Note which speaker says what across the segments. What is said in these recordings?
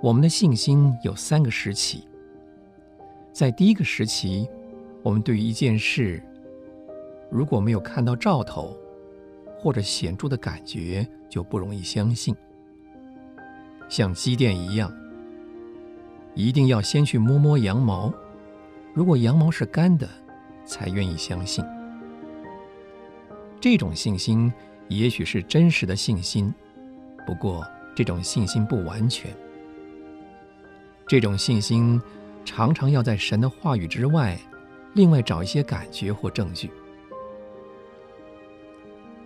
Speaker 1: 我们的信心有三个时期。在第一个时期，我们对于一件事，如果没有看到兆头或者显著的感觉，就不容易相信。像机电一样，一定要先去摸摸羊毛，如果羊毛是干的，才愿意相信。这种信心也许是真实的信心，不过这种信心不完全。这种信心常常要在神的话语之外，另外找一些感觉或证据。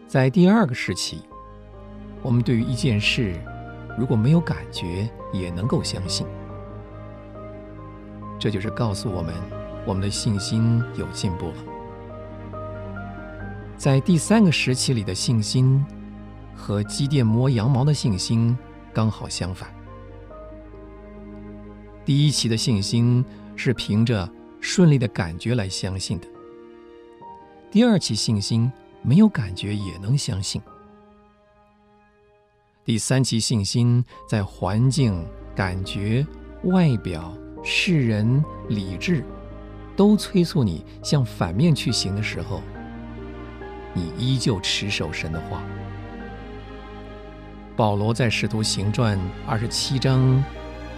Speaker 1: 在第二个时期，我们对于一件事，如果没有感觉，也能够相信。这就是告诉我们，我们的信心有进步了。在第三个时期里的信心，和机电磨羊毛的信心刚好相反。第一期的信心是凭着顺利的感觉来相信的。第二期信心没有感觉也能相信。第三期信心在环境、感觉、外表、世人、理智都催促你向反面去行的时候，你依旧持守神的话。保罗在《使徒行传》二十七章。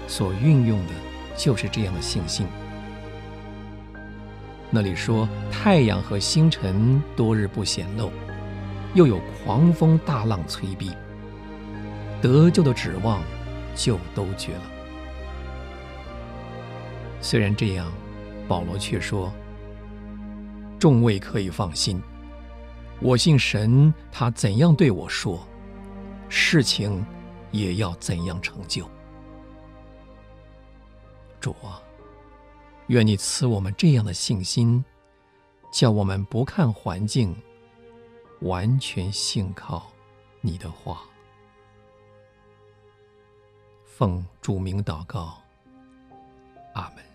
Speaker 1: 所运用的就是这样的信心。那里说，太阳和星辰多日不显露，又有狂风大浪催逼，得救的指望就都绝了。虽然这样，保罗却说：“众位可以放心，我信神，他怎样对我说，事情也要怎样成就。”主啊，愿你赐我们这样的信心，叫我们不看环境，完全信靠你的话。奉主名祷告，阿门。